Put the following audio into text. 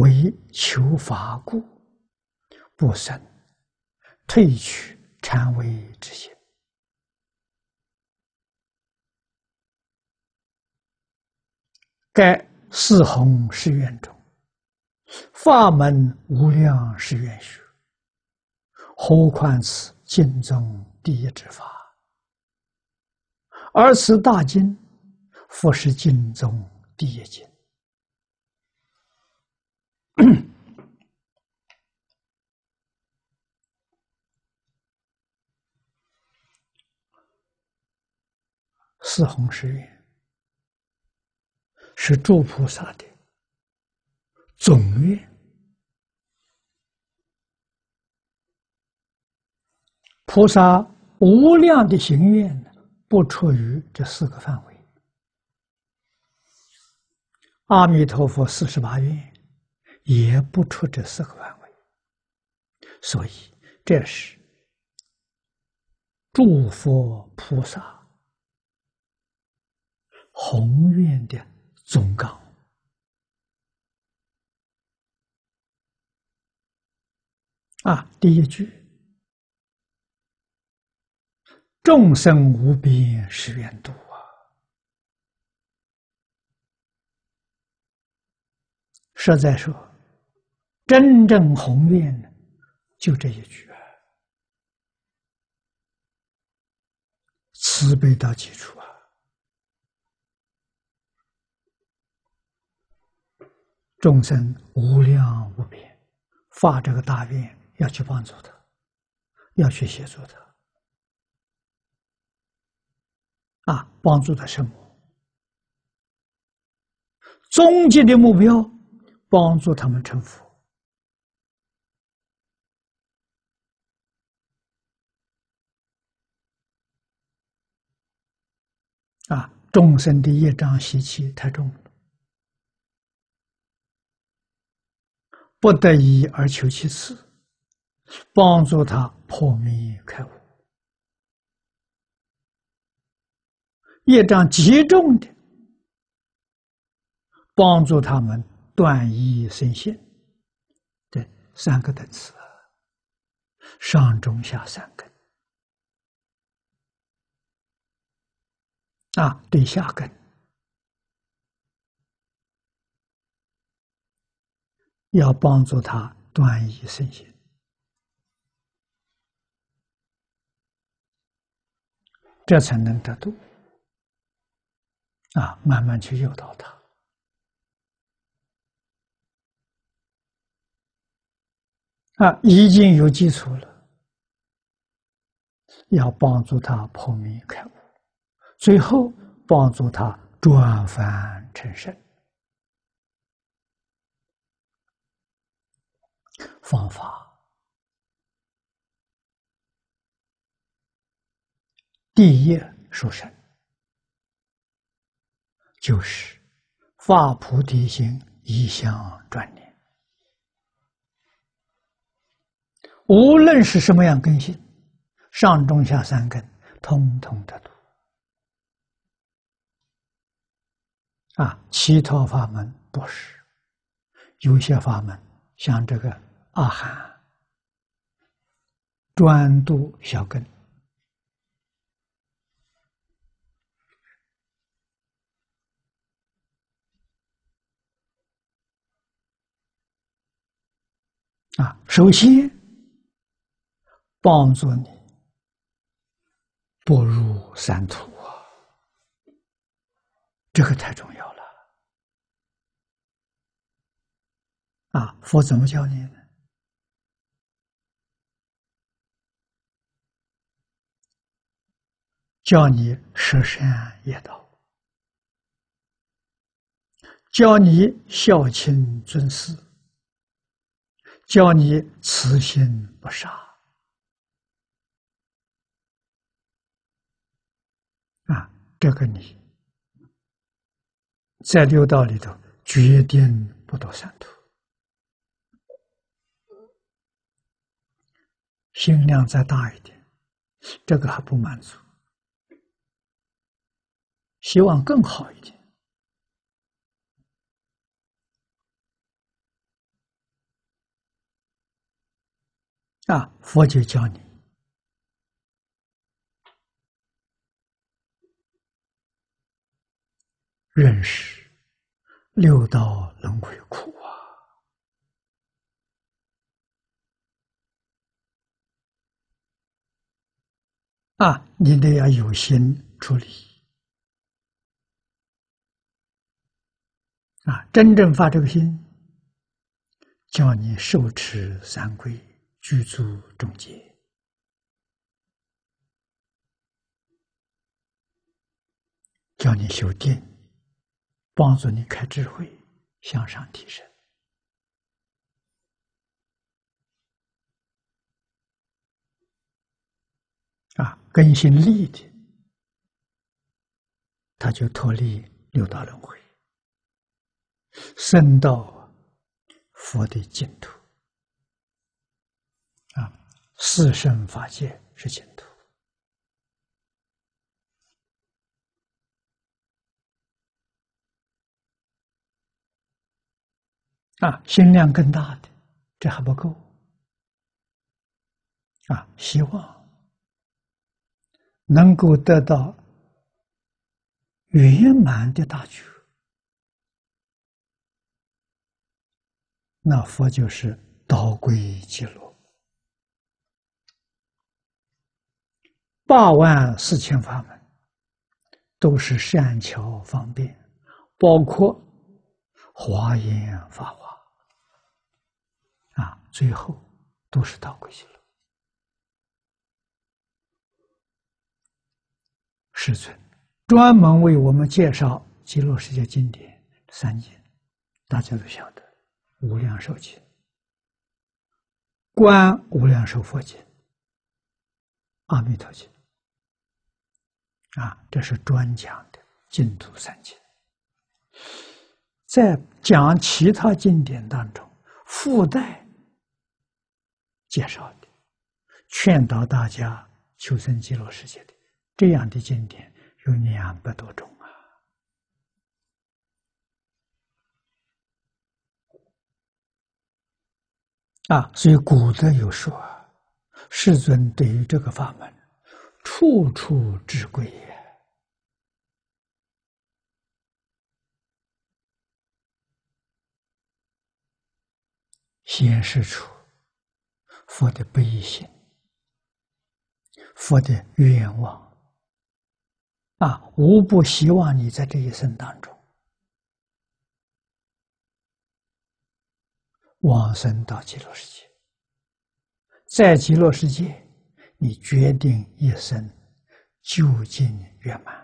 为求法故，不生退去禅位之心。该四弘誓愿中，法门无量誓愿学，何况此经中第一之法？而此大经，复是经中第一经。四弘誓愿是诸菩萨的总愿，菩萨无量的行愿呢不出于这四个范围。阿弥陀佛四十八愿也不出这四个范围，所以这是诸佛菩萨。宏愿的总纲啊，第一句：众生无边誓愿度啊。实在说，真正宏愿的就这一句啊，慈悲到基础啊。众生无量无边，发这个大愿要去帮助他，要去协助他，啊，帮助他什么？终极的目标，帮助他们成佛。啊，众生的业障习气太重了。不得已而求其次，帮助他破迷开悟。业障极重的，帮助他们断疑生信。对，三个等次，上中下三根。啊，对下根。要帮助他断疑生信，这才能得度。啊，慢慢去诱导他。啊，已经有基础了，要帮助他破迷开悟，最后帮助他转凡成圣。方法第一殊胜，就是发菩提心，一向专念。无论是什么样根性，上中下三根，通通的度。啊，其他法门不是，有些法门像这个。阿含专度小根啊，首先帮助你步入三途啊，这个太重要了啊！佛怎么教你呢？教你十善业道，教你孝亲尊师，教你慈心不杀。啊，这个你在六道里头决定不堕三途，心量再大一点，这个还不满足。希望更好一点。啊，佛就教你。认识六道轮回苦啊。啊，你得要有心处理。啊，真正发这个心。叫你受持三规，具足众戒，叫你修定，帮助你开智慧，向上提升。啊，根性利的，他就脱离六道轮回，升到。佛的净土啊，四圣法界是净土啊，心量更大的，这还不够啊，希望能够得到圆满的大觉。那佛就是导归极乐，八万四千法门都是善巧方便，包括华严法华啊，最后都是导归极乐。世尊专门为我们介绍极乐世界经典三经，大家都晓得。无量寿经、观无量寿佛经、阿弥陀经，啊，这是专讲的净土三经。在讲其他经典当中，附带介绍的，劝导大家求生极乐世界的这样的经典有两百多种。啊，所以古德有说：“世尊对于这个法门，处处之贵也。显示出佛的悲心，佛的愿望，啊，无不希望你在这一生当中。”往生到极乐世界，在极乐世界，你决定一生究竟圆满。